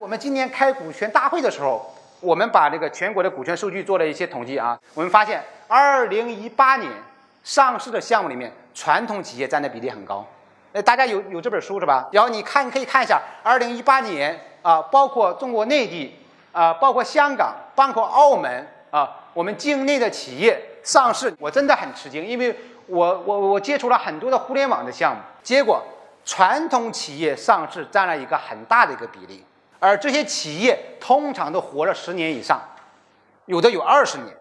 我们今年开股权大会的时候，我们把这个全国的股权数据做了一些统计啊，我们发现，二零一八年上市的项目里面，传统企业占的比例很高。呃，大家有有这本书是吧？然后你看你可以看一下，二零一八年啊，包括中国内地啊，包括香港，包括澳门啊，我们境内的企业上市，我真的很吃惊，因为我我我接触了很多的互联网的项目，结果传统企业上市占了一个很大的一个比例。而这些企业通常都活了十年以上，有的有二十年。